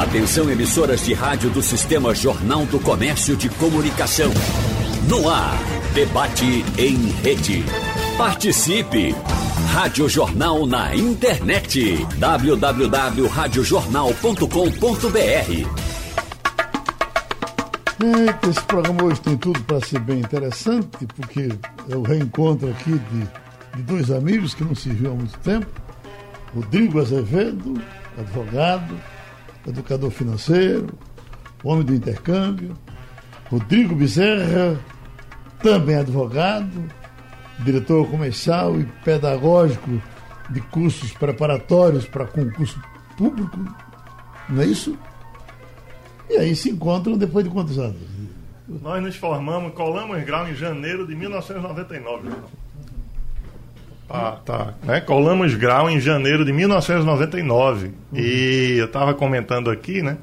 Atenção emissoras de rádio do Sistema Jornal do Comércio de Comunicação. No ar, debate em rede. Participe! Rádio Jornal na internet. www.radiojornal.com.br esse programa hoje tem tudo para ser bem interessante, porque é o reencontro aqui de, de dois amigos que não se viam há muito tempo. Rodrigo Azevedo, advogado, educador financeiro, homem do intercâmbio. Rodrigo Bezerra, também advogado, diretor comercial e pedagógico de cursos preparatórios para concurso público, não é isso? E aí se encontram depois de quantos anos? Nós nos formamos, colamos grau em janeiro de 1999. Ah, tá. Né? Colamos grau em janeiro de 1999. Uhum. E eu estava comentando aqui, né?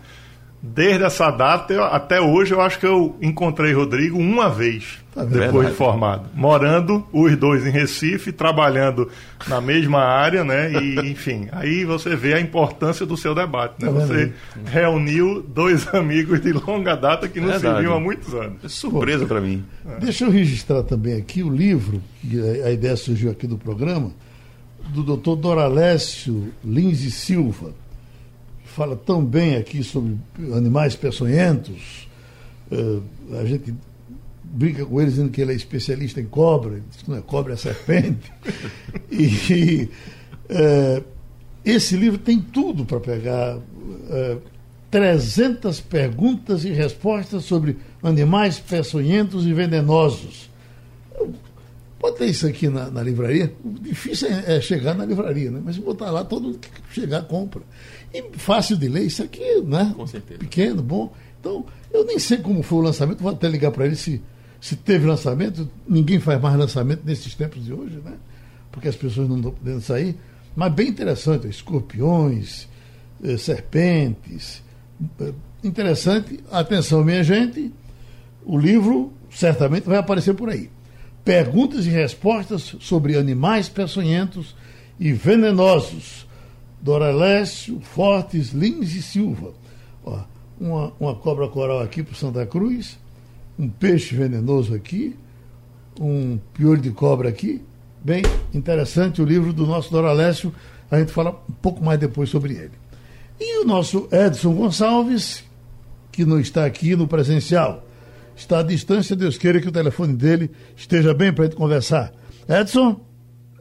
Desde essa data eu, até hoje eu acho que eu encontrei Rodrigo uma vez tá depois verdade. de formado, morando os dois em Recife, trabalhando na mesma área, né? E enfim, aí você vê a importância do seu debate, né? Tá você reuniu dois amigos de longa data que não verdade. se viam há muitos anos. É surpresa para mim. É. Deixa eu registrar também aqui o livro que a ideia surgiu aqui do programa do Dr. Doralécio Lins e Silva fala tão bem aqui sobre animais peçonhentos. Uh, a gente brinca com ele dizendo que ele é especialista em cobra, que não é cobra, é serpente. e uh, esse livro tem tudo para pegar. Uh, 300 perguntas e respostas sobre animais peçonhentos e venenosos. Bota isso aqui na, na livraria. O difícil é, é, chegar na livraria, né? mas botar lá, todo mundo que chegar compra. E fácil de ler, isso aqui, né? Com certeza. Pequeno, bom. Então, eu nem sei como foi o lançamento, vou até ligar para ele se, se teve lançamento. Ninguém faz mais lançamento nesses tempos de hoje, né? Porque as pessoas não estão podendo sair. Mas bem interessante, escorpiões, eh, serpentes. Eh, interessante. Atenção, minha gente, o livro certamente vai aparecer por aí. Perguntas e respostas sobre animais peçonhentos e venenosos Doralécio, Fortes, Lins e Silva. Ó, uma, uma cobra coral aqui para Santa Cruz, um peixe venenoso aqui, um piolho de cobra aqui. Bem interessante o livro do nosso Doralécio. A gente fala um pouco mais depois sobre ele. E o nosso Edson Gonçalves, que não está aqui no presencial, está à distância. Deus queira que o telefone dele esteja bem para a gente conversar. Edson?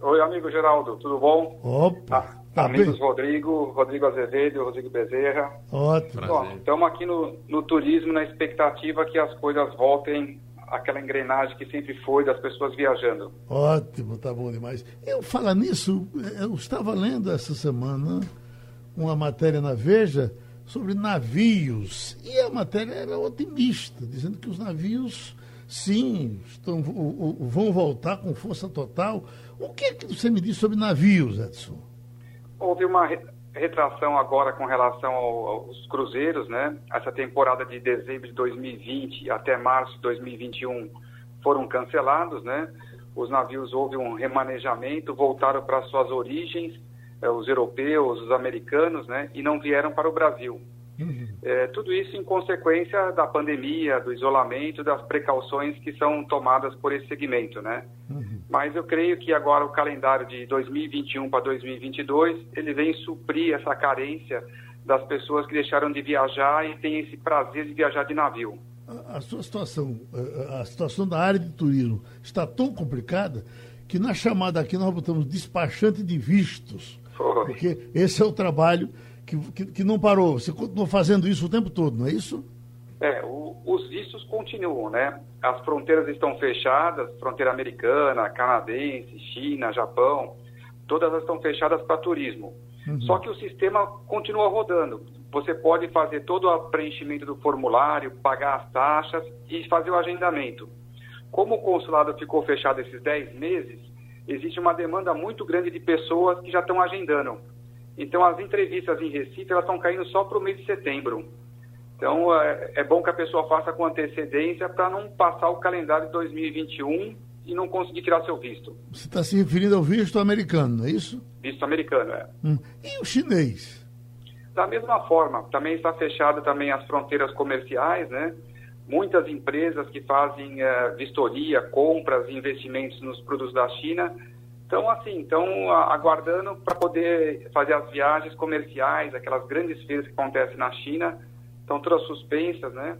Oi, amigo Geraldo, tudo bom? Opa! Ah, Tá Amigos Rodrigo, Rodrigo Azevedo, Rodrigo Bezerra. Ótimo. Bom, estamos aqui no, no turismo na expectativa que as coisas voltem aquela engrenagem que sempre foi das pessoas viajando. Ótimo, tá bom demais. Eu falar nisso, eu estava lendo essa semana uma matéria na Veja sobre navios e a matéria era otimista, dizendo que os navios sim estão, vão voltar com força total. O que é que você me diz sobre navios, Edson? Houve uma retração agora com relação aos cruzeiros, né? Essa temporada de dezembro de 2020 até março de 2021 foram cancelados, né? Os navios houve um remanejamento, voltaram para suas origens, eh, os europeus, os americanos, né? E não vieram para o Brasil. Uhum. É, tudo isso em consequência da pandemia, do isolamento, das precauções que são tomadas por esse segmento, né? Uhum. Mas eu creio que agora o calendário de 2021 para 2022 ele vem suprir essa carência das pessoas que deixaram de viajar e têm esse prazer de viajar de navio. A, a sua situação, a, situação da área de turismo está tão complicada que na chamada aqui nós botamos despachante de vistos, Foi. porque esse é o trabalho que, que, que, não parou. Você continuou fazendo isso o tempo todo, não é isso? É, o, os vistos continuam, né? As fronteiras estão fechadas, fronteira americana, canadense, China, Japão, todas estão fechadas para turismo. Uhum. Só que o sistema continua rodando. Você pode fazer todo o preenchimento do formulário, pagar as taxas e fazer o agendamento. Como o consulado ficou fechado esses 10 meses, existe uma demanda muito grande de pessoas que já estão agendando. Então, as entrevistas em Recife, elas estão caindo só para o mês de setembro. Então, é, é bom que a pessoa faça com antecedência para não passar o calendário de 2021 e não conseguir tirar seu visto. Você está se referindo ao visto americano, não é isso? Visto americano, é. Hum. E o chinês? Da mesma forma, também está fechado também as fronteiras comerciais, né? Muitas empresas que fazem uh, vistoria, compras, investimentos nos produtos da China então, assim, estão aguardando para poder fazer as viagens comerciais, aquelas grandes feiras que acontecem na China, estão todas suspensas, né?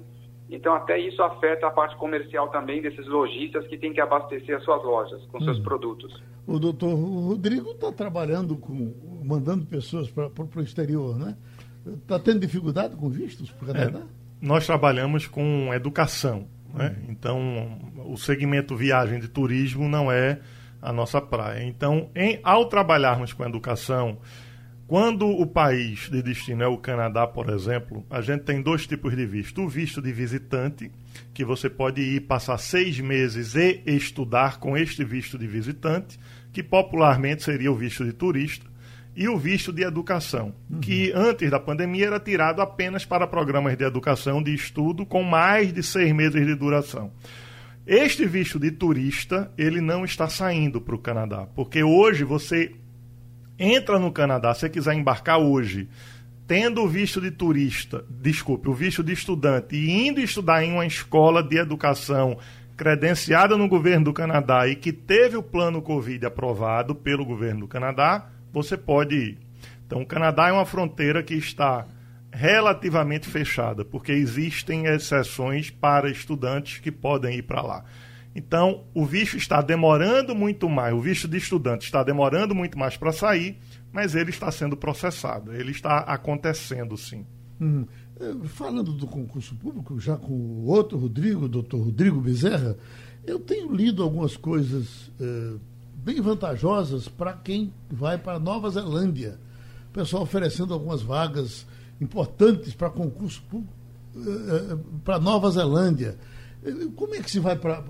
Então, até isso afeta a parte comercial também desses lojistas que têm que abastecer as suas lojas com seus hum. produtos. O doutor Rodrigo está trabalhando com, mandando pessoas para o exterior, né? Está tendo dificuldade com vistos para o Canadá? É, nós trabalhamos com educação, né? Hum. Então, o segmento viagem de turismo não é a nossa praia. Então, em, ao trabalharmos com educação, quando o país de destino é o Canadá, por exemplo, a gente tem dois tipos de visto. O visto de visitante, que você pode ir passar seis meses e estudar com este visto de visitante, que popularmente seria o visto de turista, e o visto de educação, uhum. que antes da pandemia era tirado apenas para programas de educação de estudo com mais de seis meses de duração. Este visto de turista, ele não está saindo para o Canadá, porque hoje você entra no Canadá, se quiser embarcar hoje, tendo o visto de turista, desculpe, o visto de estudante e indo estudar em uma escola de educação credenciada no governo do Canadá e que teve o plano Covid aprovado pelo governo do Canadá, você pode ir. Então, o Canadá é uma fronteira que está relativamente fechada, porque existem exceções para estudantes que podem ir para lá. Então, o visto está demorando muito mais, o visto de estudante está demorando muito mais para sair, mas ele está sendo processado, ele está acontecendo sim. Hum. Falando do concurso público, já com o outro Rodrigo, doutor Rodrigo Bezerra, eu tenho lido algumas coisas eh, bem vantajosas para quem vai para Nova Zelândia. O pessoal oferecendo algumas vagas importantes para concurso público eh, eh, para Nova Zelândia. Eh, como é que se vai para.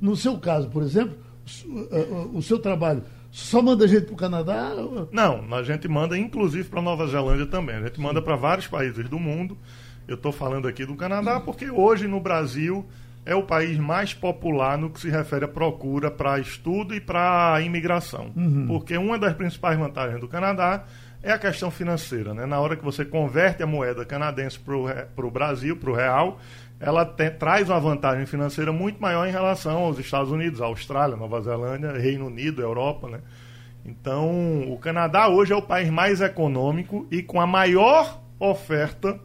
No seu caso, por exemplo, o seu trabalho só manda gente para o Canadá? Não, a gente manda inclusive para Nova Zelândia também. A gente manda para vários países do mundo. Eu estou falando aqui do Canadá porque hoje no Brasil é o país mais popular no que se refere à procura para estudo e para imigração. Uhum. Porque uma das principais vantagens do Canadá é a questão financeira. Né? Na hora que você converte a moeda canadense para o Brasil, para o real, ela te, traz uma vantagem financeira muito maior em relação aos Estados Unidos, Austrália, Nova Zelândia, Reino Unido, Europa. Né? Então, o Canadá hoje é o país mais econômico e com a maior oferta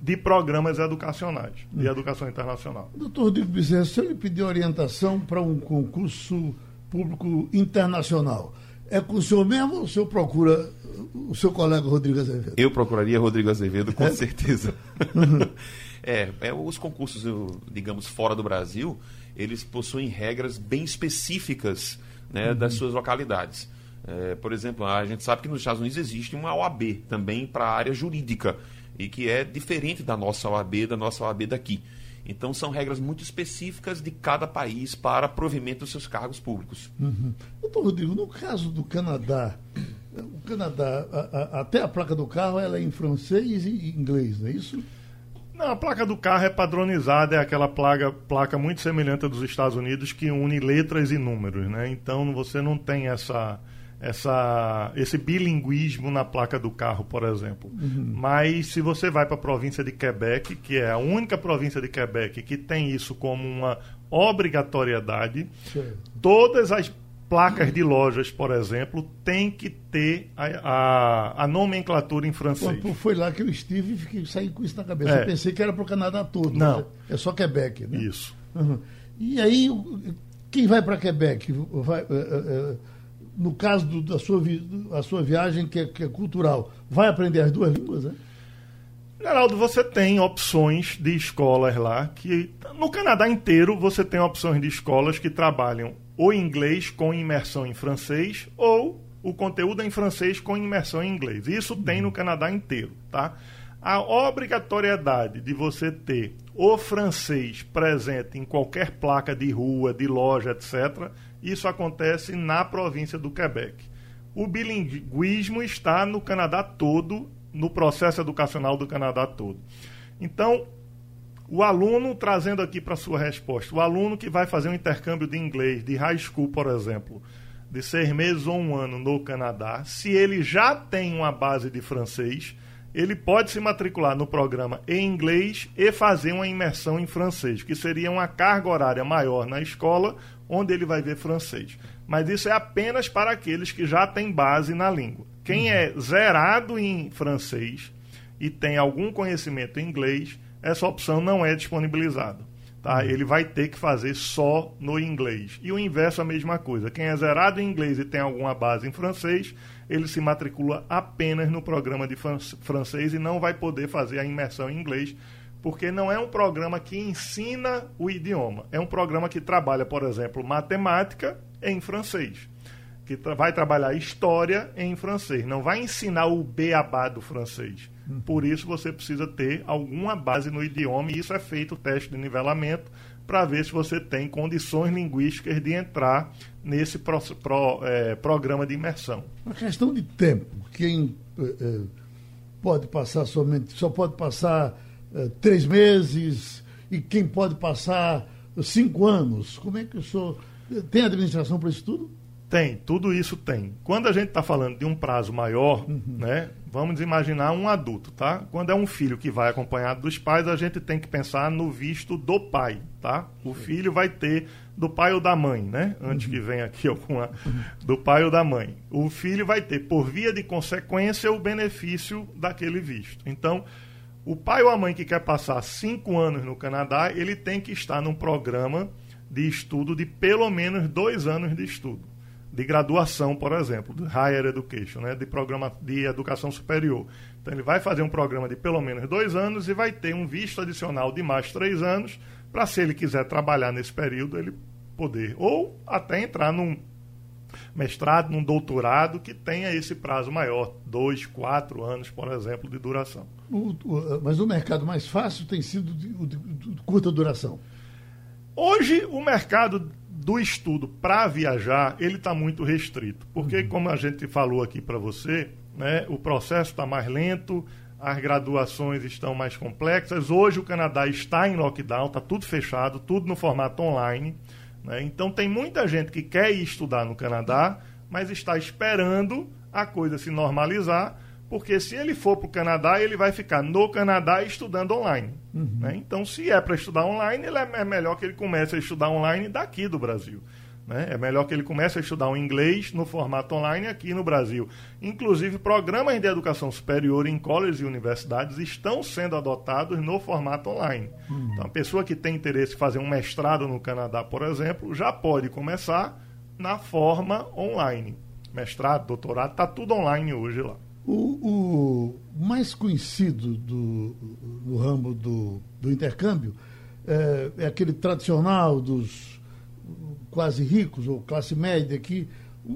de programas educacionais, de hum. educação internacional. Doutor Rodrigo Bezerra, se eu lhe pedir orientação para um concurso público internacional, é com o senhor mesmo ou o senhor procura o seu colega Rodrigo Azevedo? Eu procuraria Rodrigo Azevedo, com é? certeza. é, é, os concursos, digamos, fora do Brasil, eles possuem regras bem específicas né, uhum. das suas localidades. É, por exemplo, a gente sabe que nos Estados Unidos existe uma OAB também para a área jurídica e que é diferente da nossa OAB, da nossa OAB daqui. Então, são regras muito específicas de cada país para provimento dos seus cargos públicos. Uhum. Doutor Rodrigo, no caso do Canadá, o Canadá, a, a, até a placa do carro ela é em francês e inglês, não é isso? Não, a placa do carro é padronizada, é aquela placa, placa muito semelhante à dos Estados Unidos que une letras e números, né? Então você não tem essa essa, esse bilinguismo na placa do carro, por exemplo. Uhum. Mas se você vai para a província de Quebec, que é a única província de Quebec que tem isso como uma obrigatoriedade, todas as placas de lojas, por exemplo, têm que ter a, a, a nomenclatura em francês. Pô, foi lá que eu estive e fiquei, saí com isso na cabeça. É. Eu pensei que era para o Canadá todo. Não. É só Quebec, né? Isso. Uhum. E aí, quem vai para Quebec? Vai, uh, uh, no caso do, da sua, a sua viagem, que é, que é, cultural, vai aprender as duas línguas, né? Geraldo, você tem opções de escolas lá que. No Canadá inteiro você tem opções de escolas que trabalham o inglês com imersão em francês ou o conteúdo em francês com imersão em inglês. Isso tem no Canadá inteiro, tá? A obrigatoriedade de você ter o francês presente em qualquer placa de rua, de loja, etc., isso acontece na província do Quebec. O bilinguismo está no Canadá todo, no processo educacional do Canadá todo. Então, o aluno, trazendo aqui para sua resposta, o aluno que vai fazer um intercâmbio de inglês, de high school, por exemplo, de seis meses ou um ano no Canadá, se ele já tem uma base de francês, ele pode se matricular no programa em inglês e fazer uma imersão em francês, que seria uma carga horária maior na escola, onde ele vai ver francês. Mas isso é apenas para aqueles que já têm base na língua. Quem é zerado em francês e tem algum conhecimento em inglês, essa opção não é disponibilizada. Tá? Ele vai ter que fazer só no inglês. E o inverso é a mesma coisa. Quem é zerado em inglês e tem alguma base em francês, ele se matricula apenas no programa de francês e não vai poder fazer a imersão em inglês, porque não é um programa que ensina o idioma. É um programa que trabalha, por exemplo, matemática em francês. Que vai trabalhar história em francês. Não vai ensinar o beabá do francês. Por isso você precisa ter alguma base no idioma e isso é feito o teste de nivelamento para ver se você tem condições linguísticas de entrar nesse pro, pro, é, programa de imersão. Uma questão de tempo. Quem é, é pode passar somente, só pode passar é, três meses e quem pode passar cinco anos. Como é que o senhor tem administração para isso tudo? Tem, tudo isso tem. Quando a gente está falando de um prazo maior, uhum. né, vamos imaginar um adulto, tá? Quando é um filho que vai acompanhado dos pais, a gente tem que pensar no visto do pai, tá? O Sim. filho vai ter do pai ou da mãe, né? Antes uhum. que venha aqui alguma do pai ou da mãe. O filho vai ter, por via de consequência, o benefício daquele visto. Então, o pai ou a mãe que quer passar cinco anos no Canadá, ele tem que estar num programa de estudo de pelo menos dois anos de estudo de graduação, por exemplo, de higher education, né, de programa de educação superior. Então ele vai fazer um programa de pelo menos dois anos e vai ter um visto adicional de mais três anos para se ele quiser trabalhar nesse período ele poder ou até entrar num mestrado, num doutorado que tenha esse prazo maior, dois, quatro anos, por exemplo, de duração. O, o, mas o mercado mais fácil tem sido de, de, de curta duração. Hoje o mercado do estudo para viajar, ele está muito restrito. Porque, uhum. como a gente falou aqui para você, né, o processo está mais lento, as graduações estão mais complexas. Hoje o Canadá está em lockdown, está tudo fechado, tudo no formato online. Né? Então tem muita gente que quer ir estudar no Canadá, mas está esperando a coisa se normalizar porque se ele for para o Canadá, ele vai ficar no Canadá estudando online. Uhum. Né? Então, se é para estudar online, ele é, é, melhor que ele comece a estudar online daqui do Brasil. Né? É melhor que ele comece a estudar o inglês no formato online aqui no Brasil. Inclusive, programas de educação superior em colleges e universidades estão sendo adotados no formato online. Uhum. Então, a pessoa que tem interesse em fazer um mestrado no Canadá, por exemplo, já pode começar na forma online. Mestrado, doutorado, está tudo online hoje lá. O, o mais conhecido do, do ramo do, do intercâmbio é, é, aquele tradicional dos quase ricos ou classe média que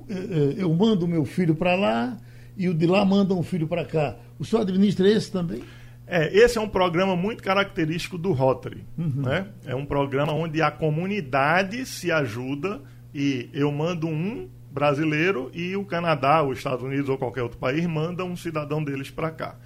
é, é, eu mando o meu filho para lá e o de lá manda um filho para cá. O senhor administra esse também? É, esse é um programa muito característico do Rotary. Uhum. Né? É um programa onde a comunidade se ajuda e eu mando um brasileiro e o Canadá, os Estados Unidos ou qualquer outro país manda um cidadão deles para cá.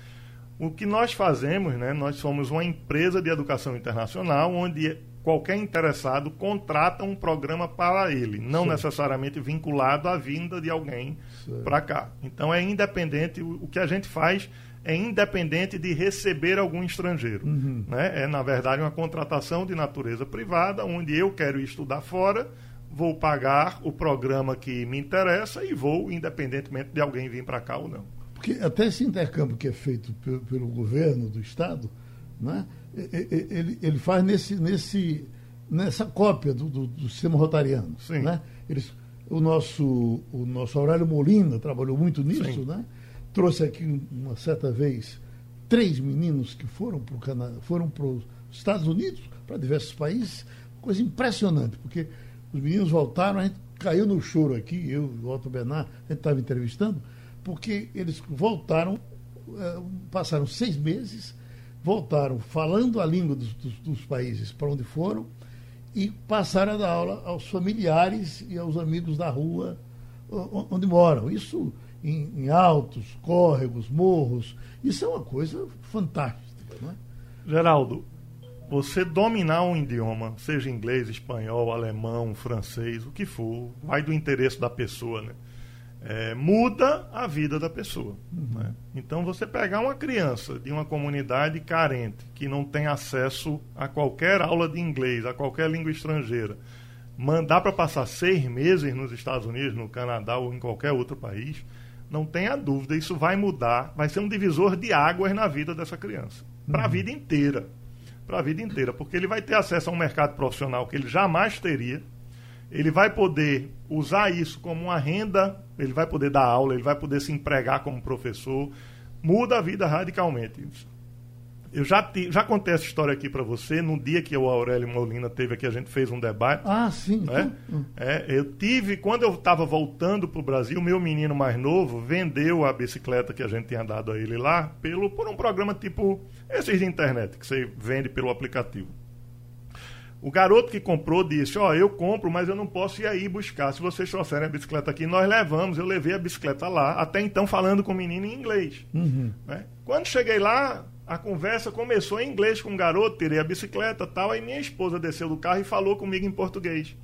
O que nós fazemos, né, nós somos uma empresa de educação internacional onde qualquer interessado contrata um programa para ele, não Sim. necessariamente vinculado à vinda de alguém para cá. Então é independente, o que a gente faz é independente de receber algum estrangeiro. Uhum. Né? É, na verdade, uma contratação de natureza privada, onde eu quero estudar fora vou pagar o programa que me interessa e vou, independentemente de alguém vir para cá ou não. Porque até esse intercâmbio que é feito pelo, pelo governo do Estado, né, ele, ele faz nesse, nesse, nessa cópia do, do, do sistema rotariano. Sim. Né? Eles, o, nosso, o nosso Aurélio Molina trabalhou muito nisso, né? trouxe aqui uma certa vez três meninos que foram para o Canadá, foram para os Estados Unidos, para diversos países, coisa impressionante, porque os meninos voltaram, a gente caiu no choro aqui, eu e o Otto Bernard, a gente estava entrevistando, porque eles voltaram, eh, passaram seis meses, voltaram falando a língua dos, dos, dos países para onde foram e passaram a dar aula aos familiares e aos amigos da rua onde moram. Isso em, em altos, córregos, morros. Isso é uma coisa fantástica. Não é? Geraldo, você dominar um idioma, seja inglês, espanhol, alemão, francês, o que for, vai do interesse da pessoa, né? é, muda a vida da pessoa. Né? Então, você pegar uma criança de uma comunidade carente, que não tem acesso a qualquer aula de inglês, a qualquer língua estrangeira, mandar para passar seis meses nos Estados Unidos, no Canadá ou em qualquer outro país, não tenha dúvida, isso vai mudar, vai ser um divisor de águas na vida dessa criança, para a vida inteira. Para a vida inteira, porque ele vai ter acesso a um mercado profissional que ele jamais teria ele vai poder usar isso como uma renda, ele vai poder dar aula, ele vai poder se empregar como professor, muda a vida radicalmente. Eu já, te, já contei essa história aqui para você, no dia que o Aurélio Molina teve aqui, a gente fez um debate. Ah, sim. Né? Então... É, eu tive, quando eu estava voltando para o Brasil, meu menino mais novo vendeu a bicicleta que a gente tinha dado a ele lá pelo, por um programa tipo esses de internet, que você vende pelo aplicativo. O garoto que comprou disse: Ó, oh, eu compro, mas eu não posso ir aí buscar. Se vocês trouxerem a bicicleta aqui, nós levamos. Eu levei a bicicleta lá, até então falando com o menino em inglês. Uhum. Né? Quando cheguei lá, a conversa começou em inglês com o garoto, tirei a bicicleta tal. Aí minha esposa desceu do carro e falou comigo em português.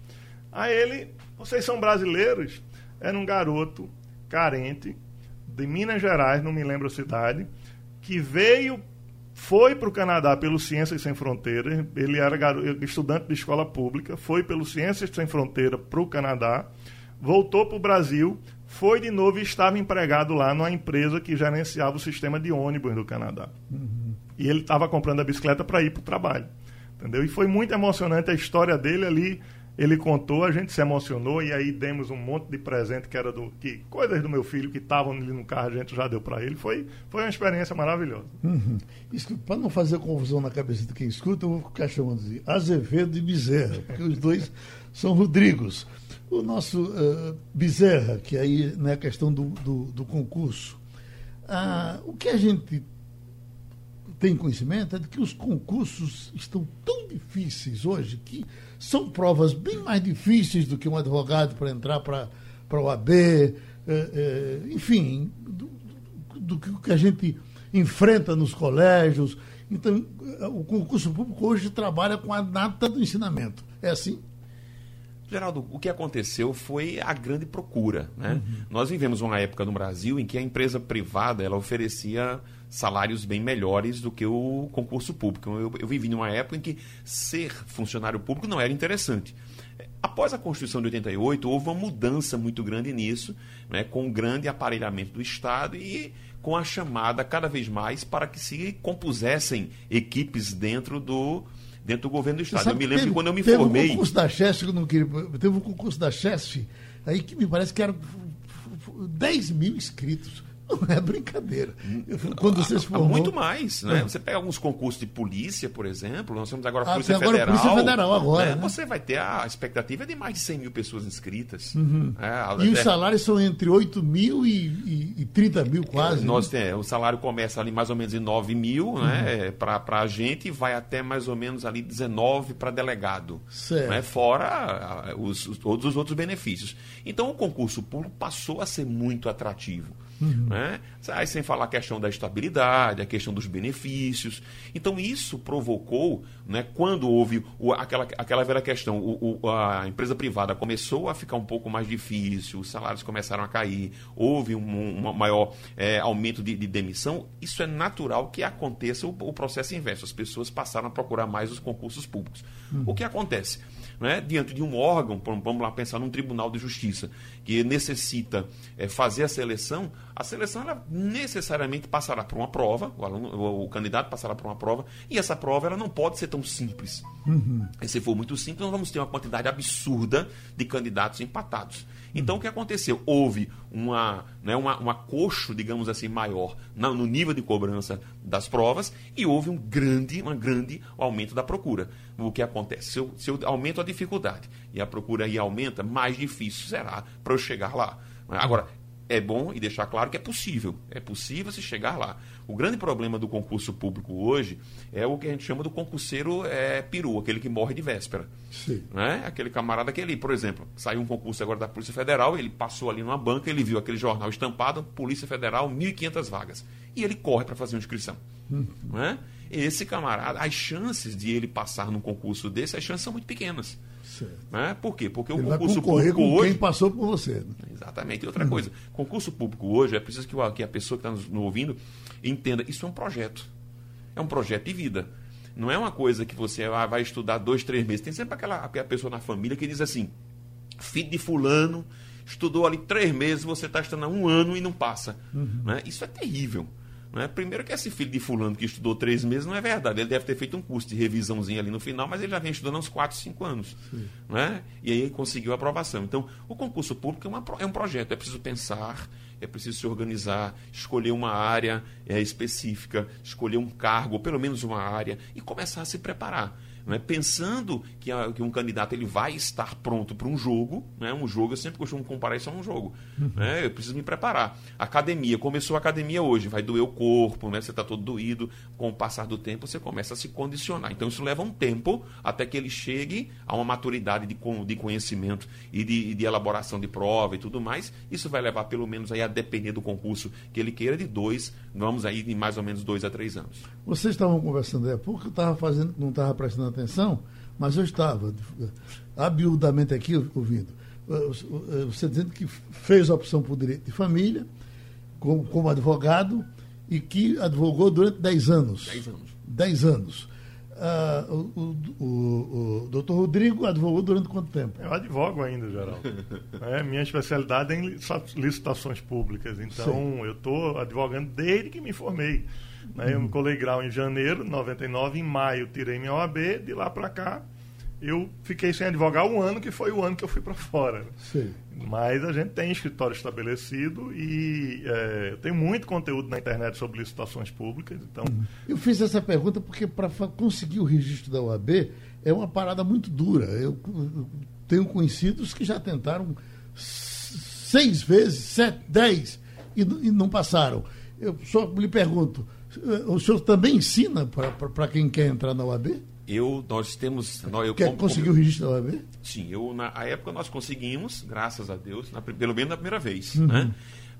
Aí ele: Vocês são brasileiros? Era um garoto carente, de Minas Gerais, não me lembro a cidade, que veio foi para o Canadá pelo Ciências Sem Fronteiras, ele era estudante de escola pública, foi pelo Ciências Sem Fronteira para o Canadá, voltou para o Brasil, foi de novo e estava empregado lá numa empresa que gerenciava o sistema de ônibus do Canadá. Uhum. E ele estava comprando a bicicleta para ir para o trabalho. Entendeu? E foi muito emocionante a história dele ali ele contou, a gente se emocionou e aí demos um monte de presente que era do que coisas do meu filho que estavam ali no carro, a gente já deu para ele. Foi, foi uma experiência maravilhosa. Uhum. Para não fazer confusão na cabeça de quem escuta, eu vou ficar chamando de Azevedo e Bezerra, porque os dois são Rodrigos. O nosso uh, Bezerra, que aí é né, questão do, do, do concurso. Ah, o que a gente tem conhecimento é de que os concursos estão tão difíceis hoje que são provas bem mais difíceis do que um advogado para entrar para o AB, é, é, enfim, do, do, do que a gente enfrenta nos colégios. Então, o concurso público hoje trabalha com a nata do ensinamento. É assim? Geraldo, o que aconteceu foi a grande procura. Né? Uhum. Nós vivemos uma época no Brasil em que a empresa privada ela oferecia salários bem melhores do que o concurso público. Eu, eu vivi numa época em que ser funcionário público não era interessante. Após a Constituição de 88, houve uma mudança muito grande nisso, né, com o grande aparelhamento do Estado e com a chamada cada vez mais para que se compusessem equipes dentro do, dentro do governo do Estado. Eu me lembro teve, que quando eu me teve formei. Um concurso da Chesf, eu não queria, teve um concurso da Chesf aí que me parece que eram 10 mil inscritos. Não é brincadeira. Quando vocês formou... Muito mais, né? É. Você pega alguns concursos de polícia, por exemplo, nós temos agora a Polícia ah, Federal. Agora Polícia Federal agora, né? Né? Você vai ter a expectativa de mais de 100 mil pessoas inscritas. Uhum. É, e os salários são entre 8 mil e, e, e 30 mil quase. É, nós né? tem, o salário começa ali mais ou menos em 9 mil uhum. né? para a gente e vai até mais ou menos ali 19 para delegado. Certo. Né? Fora os, os, todos os outros benefícios. Então o concurso público passou a ser muito atrativo. Uhum. Né? Aí, sem falar a questão da estabilidade, a questão dos benefícios. Então, isso provocou, né, quando houve o, aquela, aquela velha questão, o, o, a empresa privada começou a ficar um pouco mais difícil, os salários começaram a cair, houve um, um maior é, aumento de, de, demissão, isso é natural que aconteça o, processo inverso. As pessoas passaram a procurar mais os concursos públicos. Uhum. O que acontece? Né, diante de um órgão, vamos lá pensar num tribunal de justiça, que necessita é, fazer a seleção, a seleção ela necessariamente passará por uma prova, o, aluno, o, candidato passará por uma prova, e essa prova ela não pode ser tão simples. Uhum. Se for muito simples, nós vamos ter uma quantidade absurda de candidatos empatados. Então, o que aconteceu? Houve uma, né, uma, um acocho, digamos assim, maior no nível de cobrança das provas e houve um grande, um grande aumento da procura. O que acontece? Se eu, se eu aumento a dificuldade e a procura aí aumenta, mais difícil será para eu chegar lá. Agora, é bom e deixar claro que é possível. É possível se chegar lá. O grande problema do concurso público hoje é o que a gente chama do concurseiro é, peru, aquele que morre de véspera. Sim. Né? Aquele camarada que ele, por exemplo, saiu um concurso agora da Polícia Federal, ele passou ali numa banca, ele viu aquele jornal estampado, Polícia Federal, 1.500 vagas. E ele corre para fazer uma inscrição. Hum. Né? Esse camarada, as chances de ele passar num concurso desse, as chances são muito pequenas. Né? Por quê? Porque Ele o vai concurso público hoje. quem passou por você. né? Exatamente. E outra coisa, concurso público hoje, é preciso que, que a pessoa que está nos, ouvindo entenda, isso é um projeto. É um projeto de vida. Não é uma coisa que você ah, vai estudar dois, três meses. Tem sempre aquela, pessoa na família que diz assim, filho de fulano, estudou ali três meses, você está estudando há um ano e não passa. Né? Isso é terrível. Né? Primeiro que esse filho de fulano que estudou três meses não é verdade. Ele deve ter feito um curso de revisãozinha ali no final, mas ele já vem estudando há uns quatro, cinco anos. Né? E aí ele conseguiu a aprovação. Então, o concurso público é, uma é um projeto. É preciso pensar, é preciso se organizar, escolher uma área é, específica, escolher um cargo, ou pelo menos uma área, e começar a se preparar né, pensando que, a- que um candidato ele vai estar pronto para um jogo, né, um jogo, eu sempre costumo comparar isso a um jogo. né, eu preciso me preparar. Academia, começou a academia hoje, vai doer o corpo, né, você está todo doído, com o passar do tempo você começa a se condicionar. Então isso leva um tempo até que ele chegue a uma maturidade de, de conhecimento e de, de elaboração de prova e tudo mais. Isso vai levar pelo menos aí a depender do concurso que ele queira de dois, vamos aí de mais ou menos dois a três anos. Vocês estavam conversando há pouco, eu estava fazendo, não estava prestando atenção, mas eu estava abiudamente aqui ouvindo. Eh, Você dizendo que fez a opção por direito de família, como, como advogado, e que advogou durante 10 anos. Dez anos. 10 anos. Ah, o, o, o, o doutor Rodrigo advogou durante quanto tempo? Eu advogo ainda, Geraldo. É, minha especialidade é em licita- licitações públicas. Então, eu estou advogando desde que me formei. Né? Eu me colei grau em janeiro de 99, em maio tirei minha OAB, de lá para cá eu fiquei sem advogar um ano, que foi o ano que eu fui para fora. Sei. Mas a gente tem escritório estabelecido e é, tenho muito conteúdo na internet sobre licitações públicas. Então, Eu fiz essa pergunta porque para conseguir o registro da OAB é uma parada muito dura. Eu tenho conhecidos que já tentaram seis vezes, sete, dez e, e não passaram. Eu só lhe pergunto, o senhor também ensina para quem quer entrar na OAB? Eu, nós temos. Nós, eu, Quer como- conseguir o registro da OAB? Sim, eu na a época nós conseguimos, graças a Deus, na pelo menos na primeira vez. Uhum. Né?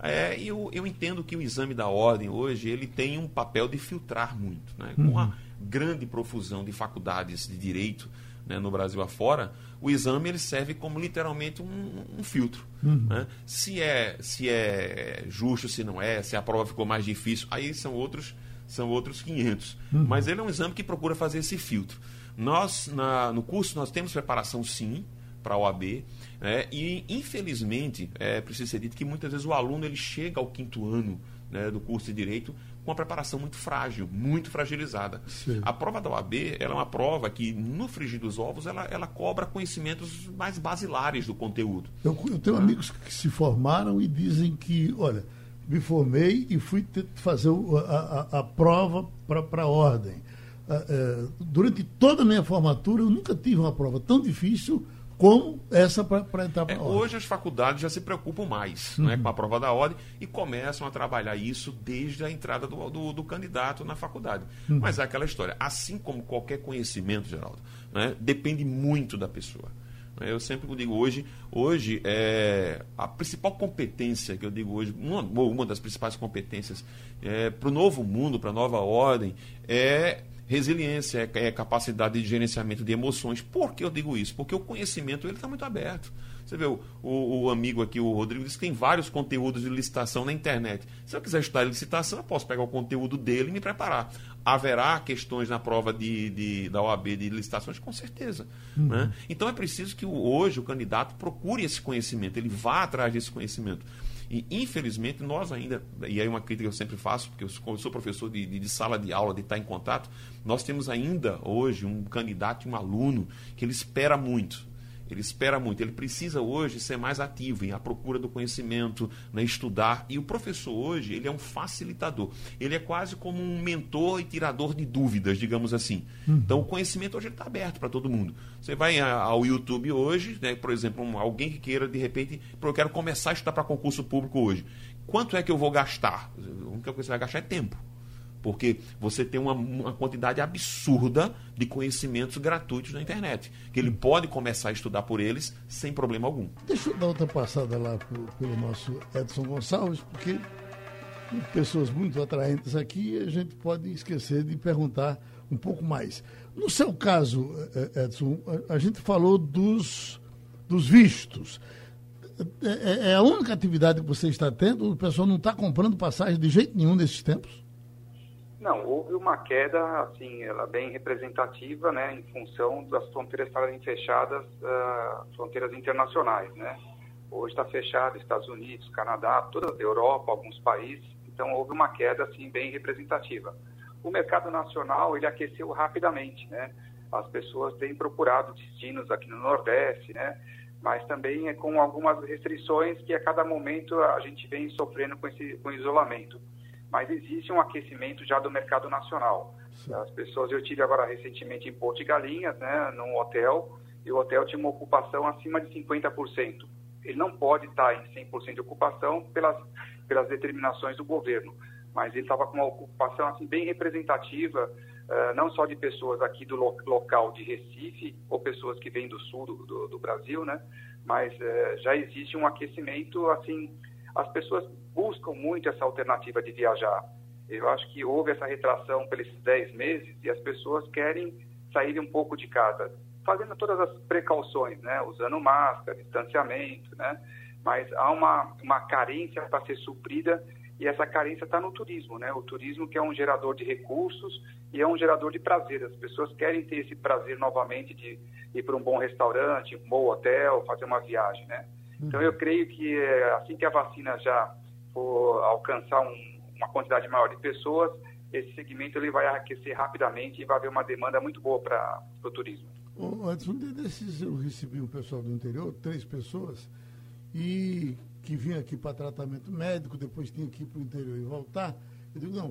É, e eu, eu entendo que o exame da ordem hoje ele tem um papel de filtrar muito. Né? Uhum. Com a grande profusão de faculdades de direito né, no Brasil afora, o exame ele serve como literalmente um, um filtro. Uhum. né? Se, é, se é justo, se não é, se a prova ficou mais difícil, aí são outros são outros 500. Mas ele é um exame que procura fazer esse filtro. Nós, na- no curso, nós temos preparação sim para a OAB, né? e infelizmente, é preciso ser dito que muitas vezes o aluno ele chega ao quinto ano né, do curso de Direito com uma preparação muito frágil, muito fragilizada. Sim. A prova da OAB ela é uma prova que, no frigir dos ovos, ela, ela cobra conhecimentos mais basilares do conteúdo. Eu, eu tenho amigos que se formaram e dizem que, olha, me formei e fui fazer a, a- a prova para a ordem. Ah, eh, durante toda a minha formatura, eu nunca tive uma prova tão difícil como essa para entrar para É, hoje as faculdades já se preocupam mais né, com a prova da ordem e começam a trabalhar isso desde a entrada do, do- do candidato na faculdade. Mas é aquela história, assim como qualquer conhecimento, Geraldo, né, depende muito da pessoa. Eu sempre digo hoje, hoje é, a principal competência que eu digo hoje, uma, uma das principais competências para o novo mundo, para a nova ordem, é resiliência, é, é capacidade de gerenciamento de emoções. Por que eu digo isso? Porque o conhecimento ele está muito aberto. Você vê, o, o, o amigo aqui, o Rodrigo, disse que tem vários conteúdos de licitação na internet. Se eu quiser estudar licitação, eu posso pegar o conteúdo dele e me preparar. Haverá questões na prova de, de- da OAB de licitações? Com certeza. Né? Então é preciso que hoje o candidato procure esse conhecimento, ele vá atrás desse conhecimento. E, infelizmente, nós ainda, e aí uma crítica que eu sempre faço, porque eu sou, eu sou professor de, de- de sala de aula, de estar em contato, nós temos ainda hoje um candidato e um aluno que ele espera muito. Ele espera muito, ele precisa hoje ser mais ativo em a procura do conhecimento, né, estudar. E o professor hoje, ele é um facilitador. Ele é quase como um mentor e tirador de dúvidas, digamos assim. Então, o conhecimento hoje está aberto para todo mundo. Você vai ao YouTube hoje, né, por exemplo, um- alguém que queira, de repente, "Pô, eu quero começar a estudar para concurso público hoje. Quanto é que eu vou gastar? A única coisa que você vai gastar é tempo porque você tem uma, uma quantidade absurda de conhecimentos gratuitos na internet, que ele pode começar a estudar por eles sem problema algum. Deixa eu dar outra passada lá pro- pelo nosso Edson Gonçalves, porque pessoas muito atraentes aqui, a gente pode esquecer de perguntar um pouco mais. No seu caso, eh, eh, Edson, a gente falou dos, dos vistos. É, é, é a única atividade que você está tendo? O pessoal não está comprando passagem de jeito nenhum nesses tempos? Não, houve uma queda, assim, ela bem representativa, né, em função das fronteiras estarem fechadas, uh, fronteiras internacionais, né. Hoje está fechado Estados Unidos, Canadá, toda a Europa, alguns países, então houve uma queda, assim, bem representativa. O mercado nacional, ele aqueceu rapidamente, né, as pessoas têm procurado destinos aqui no Nordeste, né, mas também é com algumas restrições que a cada momento a gente vem sofrendo com esse com isolamento. Mas existe um aquecimento já do mercado nacional. Sim. As pessoas, eu tive agora recentemente em Porto de Galinhas, né, num hotel, e o hotel tinha uma ocupação acima de 50%. Ele não pode estar em 100% de ocupação pelas, pelas determinações do governo, mas ele estava com uma ocupação assim, bem representativa, uh, não só de pessoas aqui do lo local de Recife, ou pessoas que vêm do sul do, do, do Brasil, né? mas uh, já existe um aquecimento, assim, as pessoas buscam muito essa alternativa de viajar. Eu acho que houve essa retração pelos 10 meses e as pessoas querem sair um pouco de casa, fazendo todas as precauções, né? usando máscara, distanciamento, né? mas há uma, uma carência para ser suprida e essa carência está no turismo, né? O turismo que é um gerador de recursos e é um gerador de prazer. As pessoas querem ter esse prazer novamente de ir para um bom restaurante, um bom hotel, fazer uma viagem, né? Então eu creio que eh, assim que a vacina já for alcançar um, uma quantidade maior de pessoas, esse segmento ele vai aquecer rapidamente e vai haver uma demanda muito boa para o turismo. Um desses eu recebi um pessoal do interior, três pessoas, e que vinha aqui para tratamento médico, depois tinha que ir para o interior e voltar. Eu digo, não,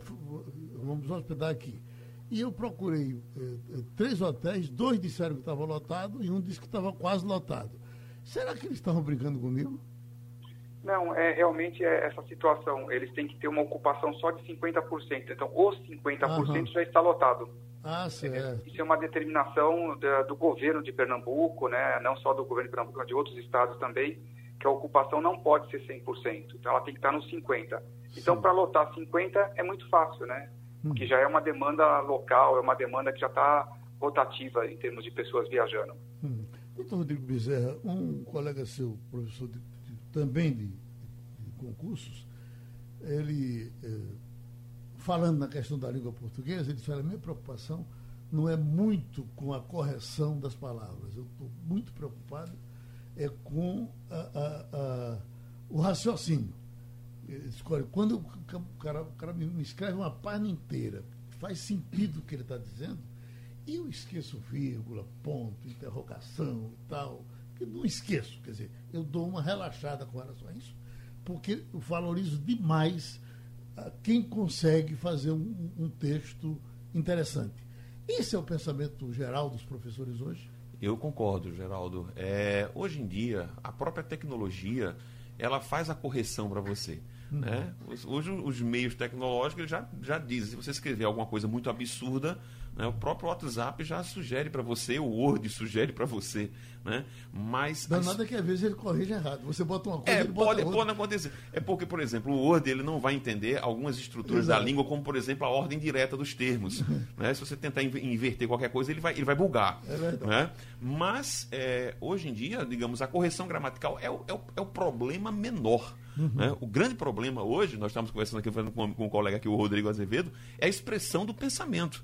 vamos hospedar aqui. E eu procurei eh, três hotéis, dois disseram que estava lotado e um disse que estava quase lotado. Será que eles estavam brincando comigo? Não, é realmente é essa situação. Eles têm que ter uma ocupação só de 50%. Então, os 50% uhum. já está lotado. Ah, certo. Isso é uma determinação da, do governo de Pernambuco, né? não só do governo de Pernambuco, mas de outros estados também que a ocupação não pode ser 100%, então ela tem que estar nos 50%. Então, para lotar 50% é muito fácil, né? Hum. Que já é uma demanda local, é uma demanda que já está rotativa em termos de pessoas viajando. Hum. Doutor Rodrigo Bezerra, um colega seu, professor de, de, também de, de, concursos, ele, eh, falando na questão da língua portuguesa, ele disse, a minha preocupação não é muito com a correção das palavras, eu estou muito preocupado é com a, a, a, o raciocínio. Escolhe, quando o cara, o cara me escreve uma página inteira, faz sentido o que ele está dizendo, e eu esqueço vírgula, ponto, interrogação e tal, que não esqueço, quer dizer, eu dou uma relaxada com relação a isso, porque eu valorizo demais quem consegue fazer um, um texto interessante. Esse é o pensamento geral dos professores hoje? Eu concordo, Geraldo. É, hoje em dia, a própria tecnologia ela faz a correção para você. Uhum. Né? Hoje os meios tecnológicos já, já dizem, se você escrever alguma coisa muito absurda, né, o próprio WhatsApp já sugere para você, o Word sugere para você. Né? Mas. Não, nada que às vezes ele corrige errado. Você bota uma coisa. É, pode, pode acontecer. É porque, por exemplo, o Word ele não vai entender algumas estruturas Exato. da língua, como, por exemplo, a ordem direta dos termos. né? Se você tentar inverter qualquer coisa, ele vai, ele vai bugar. É verdade. Né? Mas, é, hoje em dia, digamos, a correção gramatical é o, é o, é o problema menor. Uhum. Né? O grande problema hoje, nós estamos conversando aqui com, com um colega aqui, o Rodrigo Azevedo, é a expressão do pensamento.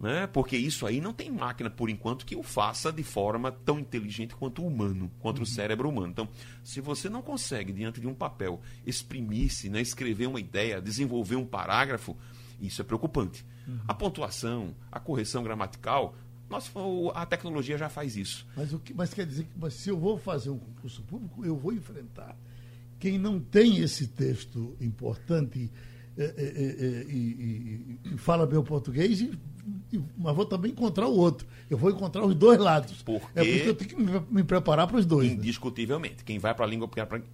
Né? Porque isso aí não tem máquina, por enquanto, que o faça de forma tão inteligente quanto o humano, quanto uhum. o cérebro humano. Então, se você não consegue, diante de um papel, exprimir-se, né? escrever uma ideia, desenvolver um parágrafo, isso é preocupante. Uhum. A pontuação, a correção gramatical, nossa, a tecnologia já faz isso. Mas, o que, mas quer dizer que se eu vou fazer um concurso público, eu vou enfrentar quem não tem esse texto importante e, e, e, fala bem o português, e, mas vou também encontrar o outro. Eu vou encontrar os dois lados. Porque é por isso que eu tenho que me, me preparar para os dois. Né? Indiscutivelmente. Né? Quem vai para a língua,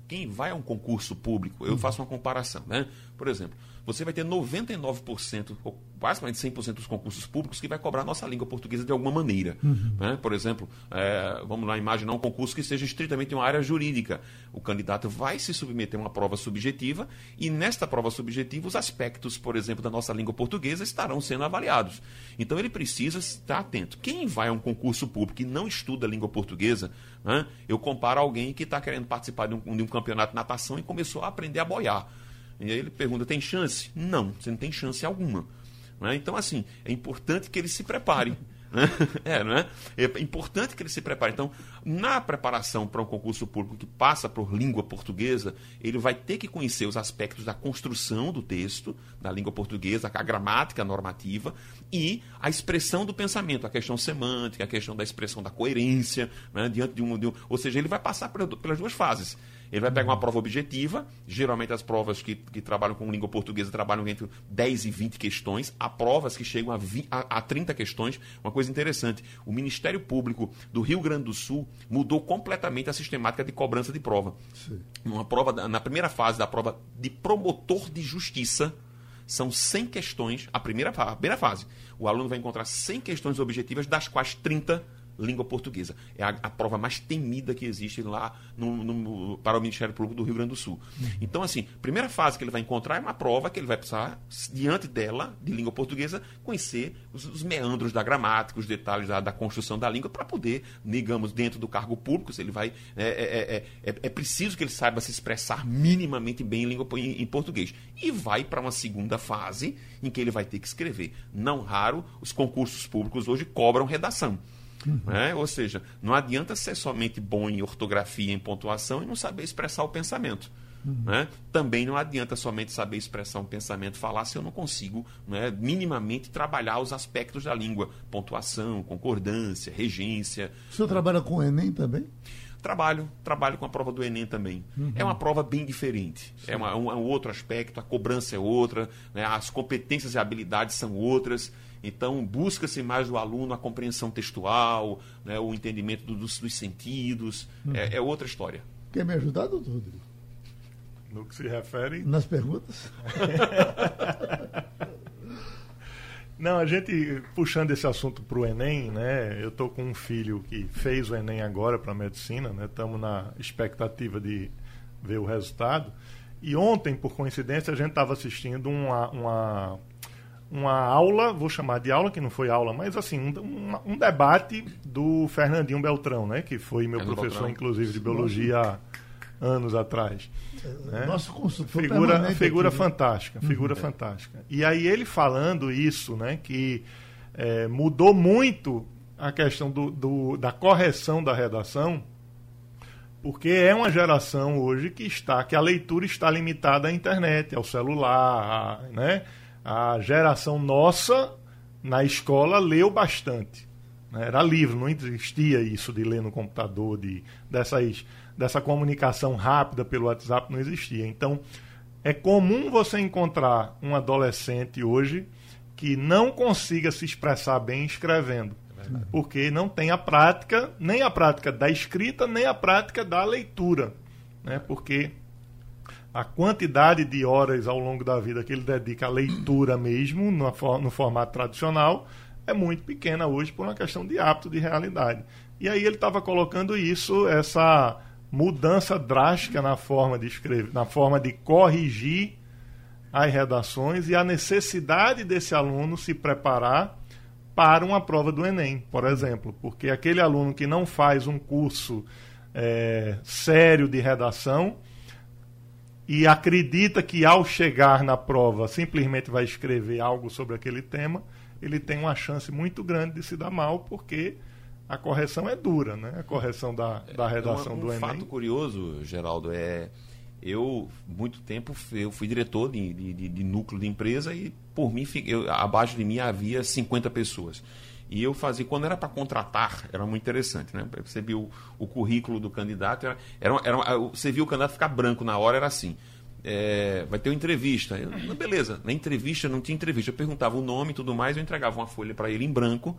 quem vai a um concurso público, eu uhum. faço uma comparação. Né? Por exemplo, você vai ter 99%, ou quase 100% dos concursos públicos que vai cobrar a nossa língua portuguesa de alguma maneira. Uhum. Né? Por exemplo, é, vamos lá imaginar um concurso que seja estritamente uma área jurídica. O candidato vai se submeter a uma prova subjetiva e nesta prova subjetiva os aspectos, por exemplo, da nossa língua portuguesa estarão sendo avaliados. Então ele precisa estar atento. Quem vai a um concurso público e não estuda a língua portuguesa, né? eu comparo alguém que está querendo participar de um, de um campeonato de natação e começou a aprender a boiar. E aí ele pergunta: tem chance? Não, você não tem chance alguma. Né? Então, assim, é importante que ele se prepare. Né? É, não é? é importante que ele se prepare. Então, na preparação para um concurso público que passa por língua portuguesa, ele vai ter que conhecer os aspectos da construção do texto, da língua portuguesa, a gramática a normativa e a expressão do pensamento, a questão semântica, a questão da expressão da coerência, né? diante de um, de um, Ou seja, ele vai passar pelas duas fases. Ele vai pegar uma prova objetiva, geralmente as provas que, que trabalham com língua portuguesa trabalham entre 10 e 20 questões, há provas que chegam a, vi, a, a 30 questões. Uma coisa interessante, o Ministério Público do Rio Grande do Sul mudou completamente a sistemática de cobrança de prova. Sim. Uma prova, na primeira fase da prova de promotor de justiça, são 100 questões, a primeira, a primeira fase. O aluno vai encontrar 100 questões objetivas, das quais 30 língua portuguesa. É a, a, prova mais temida que existe lá no, no, para o Ministério Público do Rio Grande do Sul. Então, assim, primeira fase que ele vai encontrar é uma prova que ele vai precisar, diante dela, de língua portuguesa, conhecer os, os meandros da gramática, os detalhes da, da construção da língua, para poder, digamos, dentro do cargo público, se ele vai. É, é, é, é, preciso que ele saiba se expressar minimamente bem em língua em, em português. E vai para uma segunda fase em que ele vai ter que escrever. Não raro, os concursos públicos hoje cobram redação. Uhum. Né? Ou seja, não adianta ser somente bom em ortografia, em pontuação e não saber expressar o pensamento. Uhum. Né? Também não adianta somente saber expressar um pensamento, falar se eu não consigo né, minimamente trabalhar os aspectos da língua, pontuação, concordância, regência. O senhor trabalha com o Enem também? Trabalho, trabalho com a prova do Enem também. Uhum. É uma prova bem diferente. É uma, um, é um, outro aspecto, a cobrança é outra, né, as competências e habilidades são outras. Então, busca-se mais do aluno a compreensão textual, né, o entendimento do, dos, dos, sentidos. Uhum. É, é, outra história. Quer me ajudar, doutor Rodrigo? No que se refere. Nas perguntas? Não, a gente, puxando esse assunto para o Enem, né? Eu estou com um filho que fez o Enem agora para medicina, né? Estamos na expectativa de ver o resultado. E ontem, por coincidência, a gente estava assistindo uma, uma uma aula, vou chamar de aula, que não foi aula, mas assim, um, um, debate do Fernandinho Beltrão, né? Que foi meu professor, Beltrão. inclusive, de biologia anos atrás. Né? Nosso consultor figura, figura aqui, né? fantástica, figura uhum. fantástica. E aí ele falando isso, né? Que é, mudou muito a questão do, do, da correção da redação, porque é uma geração hoje que está, que a leitura está limitada à internet, ao celular, né? a geração nossa na escola leu bastante. Né? Era livro, não existia isso de ler no computador, de, dessas, dessa comunicação rápida pelo WhatsApp, não existia. Então, é comum você encontrar um adolescente hoje que não consiga se expressar bem escrevendo. É porque não tem a prática, nem a prática da escrita, nem a prática da leitura. Né? Porque a quantidade de horas ao longo da vida que ele dedica à leitura mesmo, no, no formato tradicional, é muito pequena hoje por uma questão de hábito, de realidade. E aí ele estava colocando isso, essa mudança drástica na forma de escrever, na forma de corrigir as redações e a necessidade desse aluno se preparar para uma prova do Enem, por exemplo, porque aquele aluno que não faz um curso é, sério de redação, e acredita que ao chegar na prova simplesmente vai escrever algo sobre aquele tema, ele tem uma chance muito grande de se dar mal, porque a correção é dura, né? A correção da, da redação é um, um do Enem. Um fato curioso, Geraldo, é eu muito tempo eu fui diretor de, de, de núcleo de empresa e por mim eu, abaixo de mim havia 50 pessoas. E eu fazia, quando era para contratar, era muito interessante, né? Você viu o currículo do candidato, era, era, era, você viu o candidato ficar branco na hora, era assim. é, vai ter uma entrevista. Eu, beleza, na entrevista não tinha entrevista. Eu perguntava o nome e tudo mais, eu entregava uma folha para ele em branco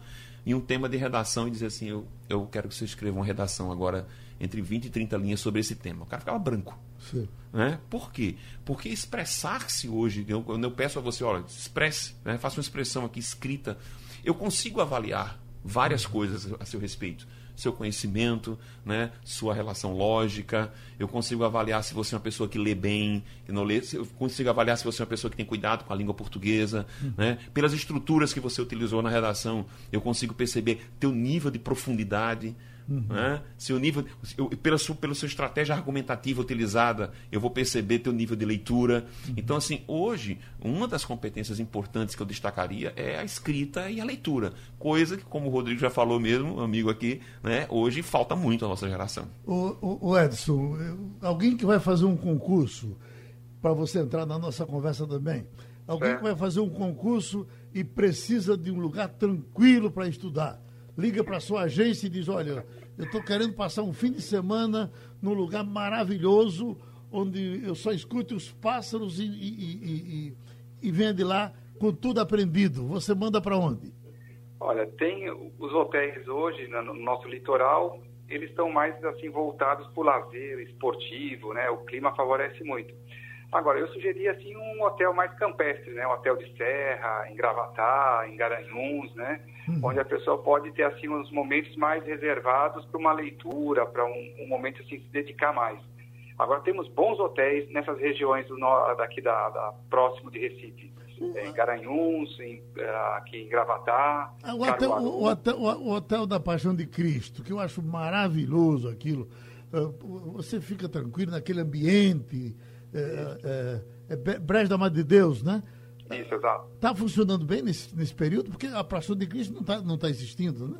e um tema de redação e dizia assim: eu, eu quero que você escreva uma redação agora entre 20 e 30 linhas sobre esse tema. O cara ficava branco. Sim. Né? Por quê? Porque expressar-se hoje, eu, quando eu peço a você, olha, expresse, né? faça uma expressão aqui escrita, eu consigo avaliar várias coisas a seu respeito seu conhecimento, né, sua relação lógica. Eu consigo avaliar se você é uma pessoa que lê bem, que não lê. Eu consigo avaliar se você é uma pessoa que tem cuidado com a língua portuguesa. Uhum. Né? Pelas estruturas que você utilizou na redação, eu consigo perceber teu nível de profundidade. Uhum. Né? Seu nível, eu, pela, sua, pela sua estratégia argumentativa utilizada, eu vou perceber teu nível de leitura. Uhum. Então, assim, hoje, uma das competências importantes que eu destacaria é a escrita e a leitura. Coisa que, como o Rodrigo já falou mesmo, amigo aqui, né, hoje falta muito à nossa geração. O, o, o Edson, alguém que vai fazer um concurso, para você entrar na nossa conversa também, alguém é. que vai fazer um concurso e precisa de um lugar tranquilo para estudar liga para sua agência e diz: Olha, eu estou querendo passar um fim de semana num lugar maravilhoso, onde eu só escuto os pássaros e, e, e, e, e venha de lá com tudo aprendido. Você manda para onde? Olha, tem os hotéis hoje no nosso litoral, eles estão mais assim voltados para o lazer esportivo, né? O clima favorece muito. Agora, eu sugeria assim um hotel mais campestre, né? Um hotel de serra, em Gravatá, em Garanhuns, né? Uhum. Onde a pessoa pode ter assim uns momentos mais reservados para uma leitura, para um, um, momento assim se dedicar mais. Agora temos bons hotéis nessas regiões do daqui da, da próximo de Recife. Uhum. Em Garanhuns, em, eh, aqui em Gravatá. Ah, o, hotel, o, hotel, o hotel da Paixão de Cristo, que eu acho maravilhoso aquilo. Ah, você fica tranquilo naquele ambiente é, é, é Brejo da Madre de Deus, né? Isso, exato. Está funcionando bem nesse, nesse período? Porque a Praça de Cristo não está não tá existindo, né?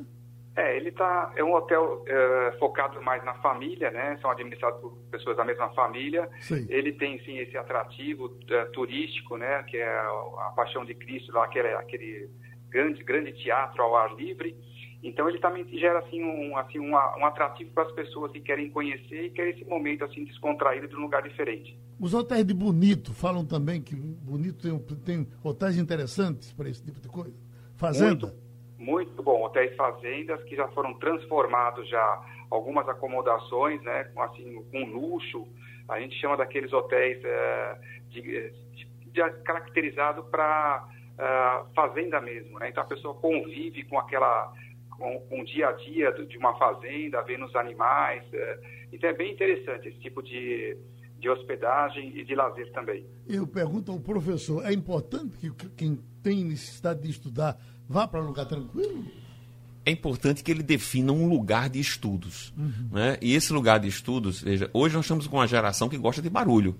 É, ele tá, é um hotel é, focado mais na família, né? São administrados por pessoas da mesma família. Sim. Ele tem, sim, esse atrativo é, turístico, né? Que é a, a Paixão de Cristo, lá, aquele, aquele grande, grande teatro ao ar livre. Então ele também gera assim um, assim, um, um atrativo para as pessoas que querem conhecer e querem esse momento assim descontraído de um lugar diferente. Os hotéis de Bonito falam também que Bonito tem, tem hotéis interessantes para esse tipo de coisa. Fazenda. Muito, muito bom. Hotéis fazendas que já foram transformados já algumas acomodações, né, com assim com luxo. A gente chama daqueles hotéis é, de, de, de, caracterizado para eh, fazenda mesmo, né? Então a pessoa convive com aquela com, com, o dia a dia de uma fazenda, vendo os animais. É, então é bem interessante esse tipo de, de hospedagem e de lazer também. Eu pergunto ao professor, é importante que quem tem necessidade de estudar vá para um lugar tranquilo? É importante que ele defina um lugar de estudos. Uhum. Né? E esse lugar de estudos, veja, hoje nós estamos com uma geração que gosta de barulho.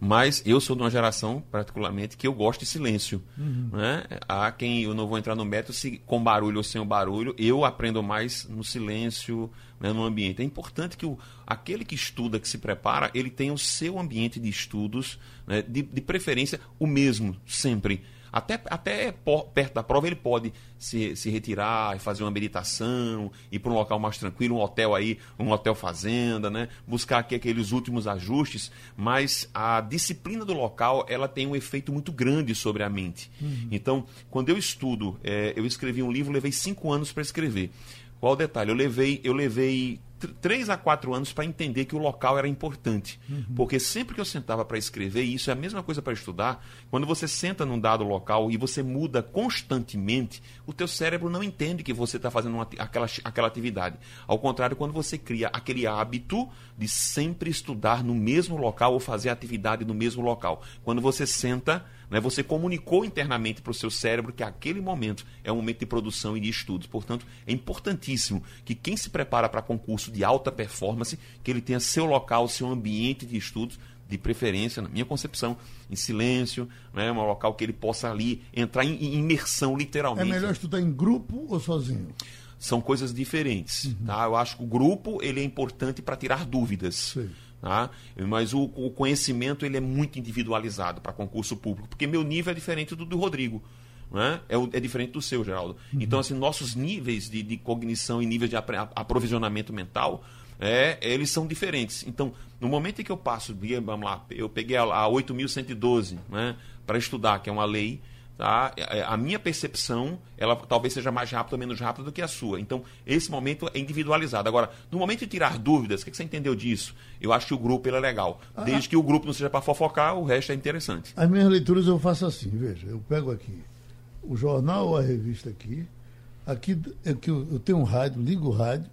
Mas eu sou de uma geração, particularmente, que eu gosto de silêncio. Uhum. Né? Há quem, eu não vou entrar no método se com barulho ou sem o barulho, eu aprendo mais no silêncio, né, no ambiente. É importante que o, aquele que estuda, que se prepara, ele tenha o seu ambiente de estudos, né, de, de preferência o mesmo, sempre. Até, até perto da prova ele pode se, se retirar e fazer uma meditação, ir para um local mais tranquilo, um hotel aí, um hotel fazenda, né? buscar aqui aqueles últimos ajustes, mas a disciplina do local ela tem um efeito muito grande sobre a mente. Uhum. Então, quando eu estudo, é, eu escrevi um livro, levei cinco anos para escrever. Qual o detalhe? Eu levei, eu levei três a quatro anos para entender que o local era importante. Uhum. Porque sempre que eu sentava para escrever, e isso é a mesma coisa para estudar, quando você senta num dado local e você muda constantemente, o teu cérebro não entende que você está fazendo uma, aquela, aquela atividade. Ao contrário, quando você cria aquele hábito de sempre estudar no mesmo local ou fazer atividade no mesmo local. Quando você senta né? Você comunicou internamente para o seu cérebro que aquele momento é um momento de produção e de estudos. Portanto, é importantíssimo que quem se prepara para concurso de alta performance, que ele tenha seu local, seu ambiente de estudos, de preferência, na minha concepção, em silêncio, né? um local que ele possa ali entrar em, imersão, literalmente. É melhor estudar em grupo ou sozinho? São coisas diferentes. Uhum. Tá? Eu acho que o grupo ele é importante para tirar dúvidas. Sim. Tá? Mas o, o, conhecimento ele é muito individualizado para concurso público, porque meu nível é diferente do do Rodrigo. Né? É, é, diferente do seu, Geraldo. Uhum. Então, assim, nossos níveis de, de, cognição e níveis de aprovisionamento mental é, eles são diferentes. Então, no momento em que eu passo, vamos lá, eu peguei a, a 8.112 né, para estudar, que é uma lei, tá? É, é, a minha percepção, ela talvez seja mais rápida ou menos rápida do que a sua. Então, esse momento é individualizado. Agora, no momento de tirar dúvidas, o que, você entendeu disso? Eu acho que o grupo é legal. Ah, Desde que o grupo não seja para fofocar, o resto é interessante. As minhas leituras eu faço assim, veja, eu pego aqui o jornal ou a revista aqui, aqui é que eu, eu tenho um rádio, ligo o rádio,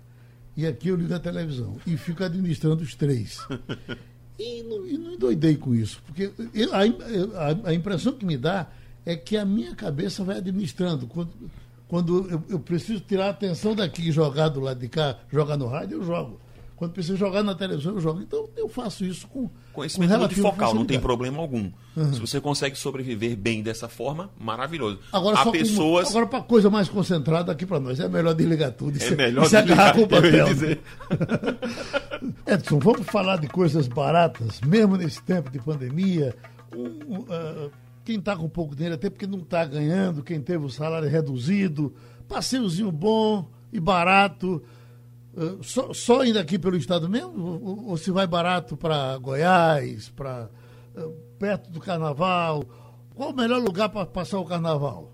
e aqui eu ligo a televisão. E fico administrando os três. E não, e não endoidei com isso, porque a, a, a, impressão que me dá é que a minha cabeça vai administrando. Quando, quando eu, eu preciso tirar a atenção daqui e jogar do lado de cá, jogar no rádio, eu jogo. Quando preciso jogar na televisão, eu jogo. Então eu faço isso com. Conhecimento com multifocal, facilidade. não tem problema algum. Uhum. Se você consegue sobreviver bem dessa forma, maravilhoso. Agora, Há pessoas. Com, agora, para coisa mais concentrada aqui para nós, é melhor desligar tudo. É melhor se agarrar com o papel. Dizer. Edson, vamos falar de coisas baratas, mesmo nesse tempo de pandemia. Um, uh, quem está com pouco dinheiro, até porque não está ganhando, quem teve o salário reduzido, passeiozinho bom e barato Uh, só, só indo aqui pelo estado mesmo? Ou, ou se vai barato para Goiás, para uh, perto do carnaval? Qual o melhor lugar para passar o carnaval?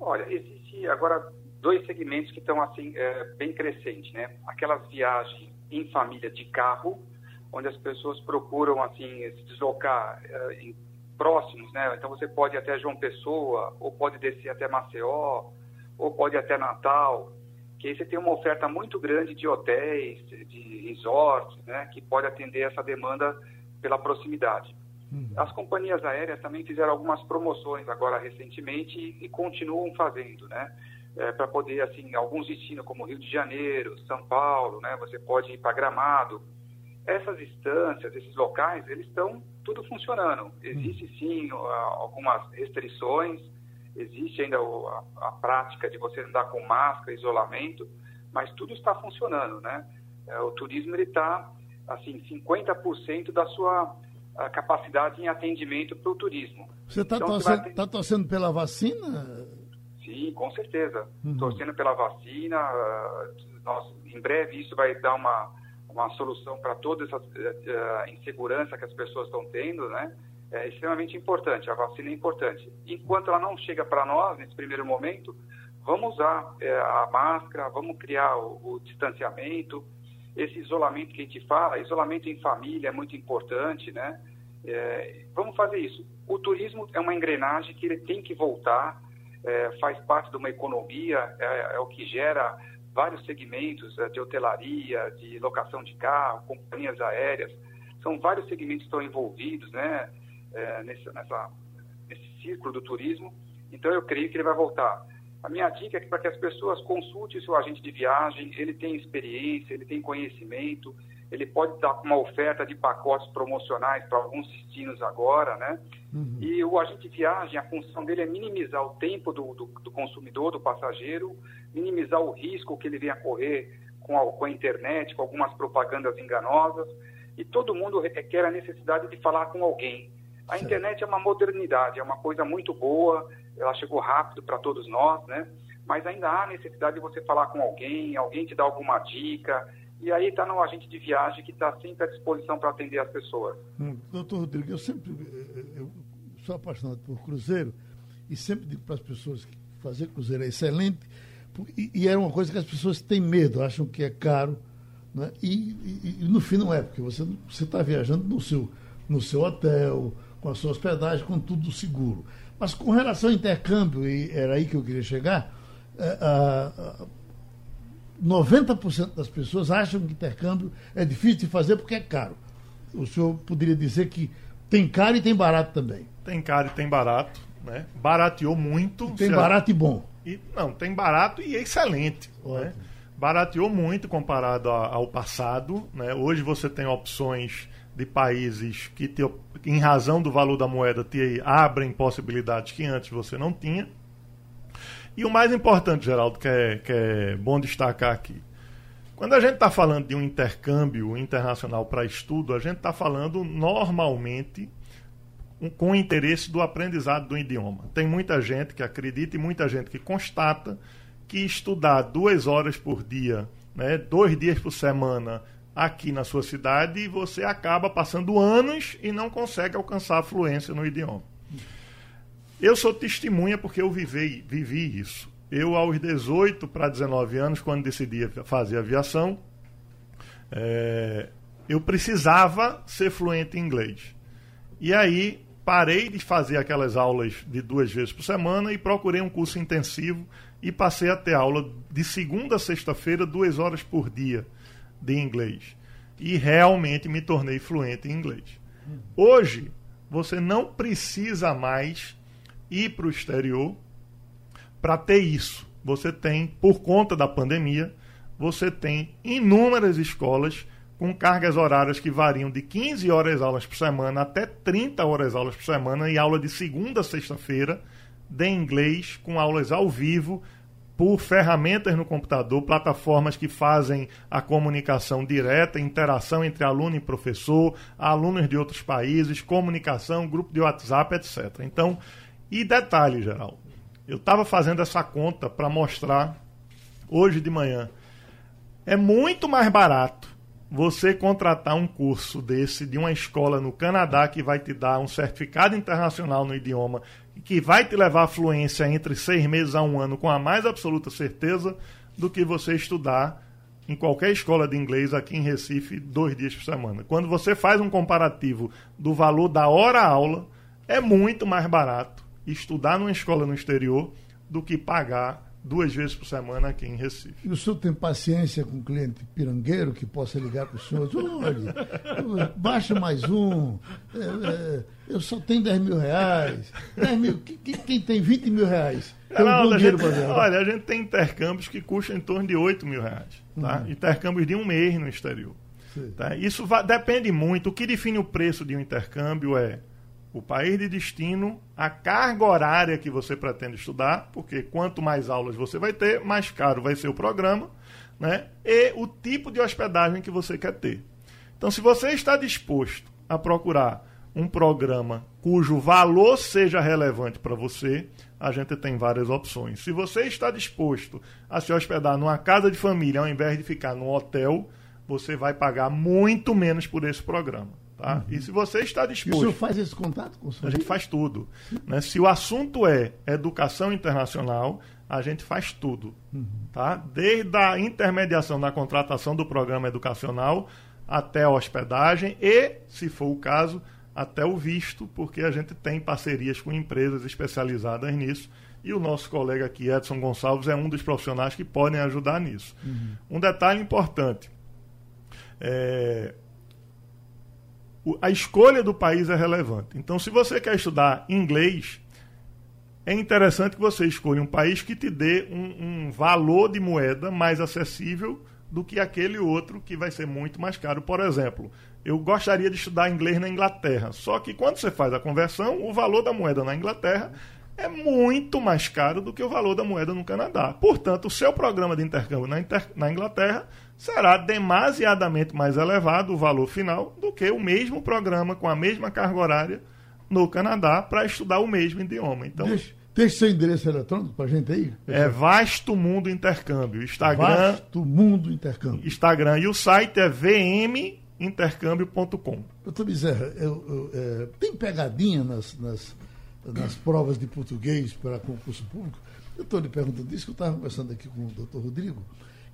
Olha, existe agora dois segmentos que estão assim é, bem crescentes, né? Aquelas viagens em família de carro, onde as pessoas procuram assim se deslocar é, em próximos, né? Então você pode ir até João Pessoa, ou pode descer até Maceió, ou pode ir até Natal que aí você tem uma oferta muito grande de hotéis, de resorts, né, que pode atender essa demanda pela proximidade. Uhum. As companhias aéreas também fizeram algumas promoções agora recentemente e, e continuam fazendo, né, é, para poder, assim, alguns destinos como Rio de Janeiro, São Paulo, né, você pode ir para Gramado. Essas instâncias, esses locais, eles estão tudo funcionando. Existe sim algumas restrições, existe ainda a, a, prática de você andar com máscara, isolamento, mas tudo está funcionando, né? É, o turismo ele está assim 50% da sua capacidade em atendimento para o turismo. Você está então, torcendo, ter... tá torcendo pela vacina? Sim, com certeza. Uhum. Torcendo pela vacina. Nós, em breve isso vai dar uma, uma solução para toda essa uh, insegurança que as pessoas estão tendo, né? é extremamente importante, a vacina é importante. Enquanto ela não chega para nós, nesse primeiro momento, vamos usar é, a máscara, vamos criar o, o, distanciamento, esse isolamento que a gente fala, isolamento em família é muito importante, né? É, vamos fazer isso. O turismo é uma engrenagem que ele tem que voltar, faz parte de uma economia, é, é o que gera vários segmentos é, de hotelaria, de locação de carro, companhias aéreas, são vários segmentos que estão envolvidos, né? é, nesse, nessa, nesse círculo do turismo. Então, eu creio que ele vai voltar. A minha dica é para que as pessoas consultem seu agente de viagem, ele tem experiência, ele tem conhecimento, ele pode dar uma oferta de pacotes promocionais para alguns destinos agora, né? Uhum. E o agente de viagem, a função dele é minimizar o tempo do, do, do consumidor, do passageiro, minimizar o risco que ele venha correr com a, com a internet, com algumas propagandas enganosas. E todo mundo requer a necessidade de falar com alguém. A internet é uma modernidade, é uma coisa muito boa, ela chegou rápido para todos nós, né? Mas ainda há necessidade de você falar com alguém, alguém te dar alguma dica, e aí está no agente de viagem que está sempre à disposição para atender as pessoas. Hum, doutor Rodrigo, eu sempre eu sou apaixonado por cruzeiro e sempre digo para as pessoas que fazer cruzeiro é excelente e, e é uma coisa que as pessoas têm medo, acham que é caro, né? e, e, e no fim não é, porque você está viajando no seu, no seu hotel, com a sua hospedagem, com tudo seguro. Mas com relação ao intercâmbio, e era aí que eu queria chegar, é, a, 90% das pessoas acham que intercâmbio é difícil de fazer porque é caro. O senhor poderia dizer que tem caro e tem barato também. Tem caro e tem barato. Né? Barateou muito. E tem barato e bom. E, não, tem barato e excelente. Né? Barateou muito comparado ao passado. Né? Hoje você tem opções de países que, te, em razão do valor da moeda, te abrem possibilidades que antes você não tinha. E o mais importante, Geraldo, que é, que é bom destacar aqui. Quando a gente está falando de um intercâmbio internacional para estudo, a gente está falando normalmente com o interesse do aprendizado do idioma. Tem muita gente que acredita e muita gente que constata que estudar duas horas por dia, né, dois dias por semana, aqui na sua cidade você acaba passando anos e não consegue alcançar a fluência no idioma. Eu sou testemunha porque eu vivi, vivi isso. Eu, aos 18 para 19 anos, quando decidi fazer aviação, é, eu precisava ser fluente em inglês. E aí parei de fazer aquelas aulas de duas vezes por semana e procurei um curso intensivo e passei a ter aula de segunda a sexta-feira, duas horas por dia de inglês. E realmente me tornei fluente em inglês. Hoje, você não precisa mais ir para o exterior para ter isso. Você tem, por conta da pandemia, você tem inúmeras escolas com cargas horárias que variam de 15 horas aulas por semana até 30 horas aulas por semana e aula de segunda a sexta-feira de inglês com aulas ao vivo por ferramentas no computador, plataformas que fazem a comunicação direta, interação entre aluno e professor, alunos de outros países, comunicação, grupo de WhatsApp, etc. Então, e detalhe, geral, eu estava fazendo essa conta para mostrar hoje de manhã. É muito mais barato você contratar um curso desse de uma escola no Canadá que vai te dar um certificado internacional no idioma que vai te levar à fluência entre seis meses a um ano com a mais absoluta certeza do que você estudar em qualquer escola de inglês aqui em Recife dois dias por semana. Quando você faz um comparativo do valor da hora-aula, é muito mais barato estudar numa escola no exterior do que pagar duas vezes por semana aqui em Recife. E o senhor tem paciência com um cliente pirangueiro que possa ligar para o senhor? Olha, baixa mais um, é, é, eu só tenho 10 mil reais. 10 mil, quem, quem tem 20 mil reais? Tem um bom dinheiro para Olha, a gente tem intercâmbios que custam em torno de 8 mil reais. Tá? Uhum. Intercâmbios de um mês no exterior. Tá? Isso vai, depende muito. O que define o preço de um intercâmbio é o país de destino, a carga horária que você pretende estudar, porque quanto mais aulas você vai ter, mais caro vai ser o programa, né? e o tipo de hospedagem que você quer ter. Então, se você está disposto a procurar um programa cujo valor seja relevante para você, a gente tem várias opções. Se você está disposto a se hospedar numa casa de família ao invés de ficar num hotel, você vai pagar muito menos por esse programa. Tá? Uhum. E se você está disposto. E o senhor faz esse contato com o senhor? A gente faz tudo. Né? Se o assunto é educação internacional, a gente faz tudo. Uhum. Tá? Desde a intermediação na contratação do programa educacional até a hospedagem e, se for o caso, até o visto, porque a gente tem parcerias com empresas especializadas nisso. E o nosso colega aqui, Edson Gonçalves, é um dos profissionais que podem ajudar nisso. Uhum. Um detalhe importante. É, a escolha do país é relevante. Então, se você quer estudar inglês, é interessante que você escolha um país que te dê um, um, valor de moeda mais acessível do que aquele outro que vai ser muito mais caro. Por exemplo, eu gostaria de estudar inglês na Inglaterra, só que quando você faz a conversão, o valor da moeda na Inglaterra é muito mais caro do que o valor da moeda no Canadá. Portanto, o seu programa de intercâmbio na, Inter na Inglaterra será demasiadamente mais elevado o valor final do que o mesmo programa com a mesma carga horária no Canadá para estudar o mesmo idioma. Então, deixa, deixa seu endereço eletrônico para a gente aí. É Vasto Mundo Intercâmbio. Instagram. Vasto Mundo Intercâmbio. Instagram. E o site é vmintercâmbio.com. Doutor Bezerra, eu, eu, é, tem pegadinha nas, nas, nas provas de português para concurso público? Eu estou lhe perguntando isso, que eu estava conversando aqui com o doutor Rodrigo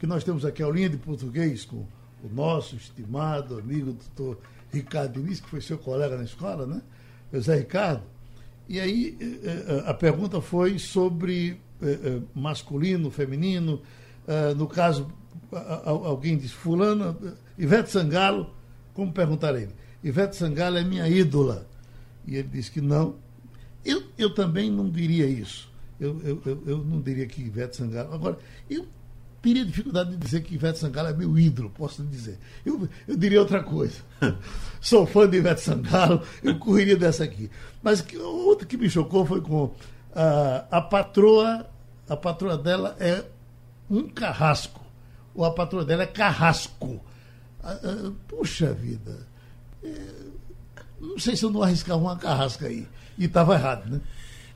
que nós temos aqui a aulinha de português com o nosso estimado amigo doutor Ricardo Diniz, que foi seu colega na escola, né? José Ricardo. E aí eh, eh, a pergunta foi sobre eh, masculino, feminino. No caso, alguém disse, fulano, Ivete Sangalo, como perguntar a ele? Ivete Sangalo é minha ídola. E ele disse que não. Eu, eu também não diria isso. Eu, eu, eu não diria que Ivete Sangalo. Agora, eu teria dificuldade de dizer que Ivete Sangalo é meu ídolo, posso dizer. Eu, eu diria outra coisa. Sou fã de Ivete Sangalo, eu correria dessa aqui. Mas que, outra que me chocou foi com uh, a patroa, a patroa dela é um carrasco. Ou a patroa dela é carrasco. Puxa vida. É, não sei se eu não arriscava uma carrasca aí. E estava errado, né?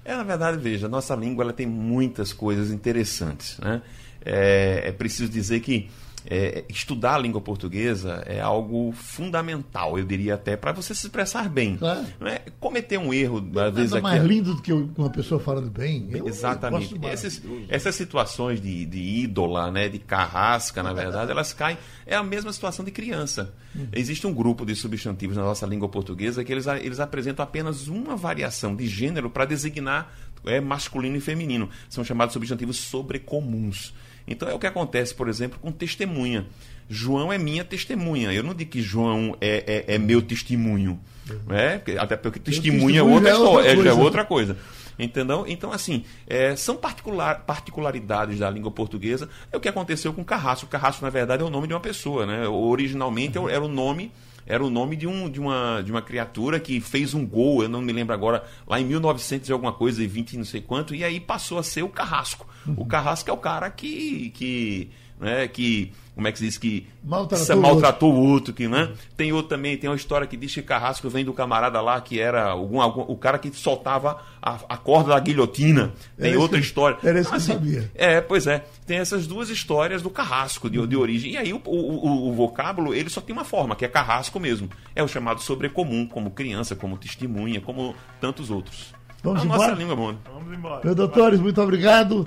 É, na verdade, veja, a nossa língua ela tem muitas coisas interessantes, né? É, é preciso dizer que é, estudar a língua portuguesa é algo fundamental, eu diria até, para você se expressar bem. Claro. Não é cometer um erro, às Nada vezes aqui. mais lindo do que uma pessoa falando bem. Eu- eu Exatamente. Essas, maravilhoso. essas situações de, de ídola, né, de carrasca, na verdade, elas caem. É a mesma situação de criança. Existe um grupo de substantivos na nossa língua portuguesa que eles, eles apresentam apenas uma variação de gênero para designar é, masculino e feminino. São chamados substantivos sobrecomuns. Então é o que acontece, por exemplo, com testemunha. João é minha testemunha. Eu não digo que João é, é, é meu testemunho. Né? Até porque testemunha é outra é história, é, é coisa. outra coisa. Entendeu? Então, assim, é, são particular, particularidades da língua portuguesa. É o que aconteceu com Carrasco. Carrasco, na verdade, é o nome de uma pessoa, né? Originalmente era o nome era o nome de, um, de, uma, de uma criatura que fez um gol, eu não me lembro agora, lá em 1900 e alguma coisa, e 20 e não sei quanto, e aí passou a ser o Carrasco. O Carrasco é o cara que, que, né, que como é que se diz, que Maltratou maltratou o outro, que, né? Tem outro também, tem uma história que diz que Carrasco vem do camarada lá, que era algum, algum- o cara que soltava a, a corda da guilhotina. Tem Era outra que- história. era esse que eu Assim, sabia. É, pois é. Tem essas duas histórias do carrasco de, de origem. E aí o, o, o- o vocábulo, ele só tem uma forma, que é carrasco mesmo. É o chamado sobrecomum, como criança, como testemunha, como tantos outros. Vamos a nossa embora? língua, mano. Vamos embora. Meu doutores, muito obrigado.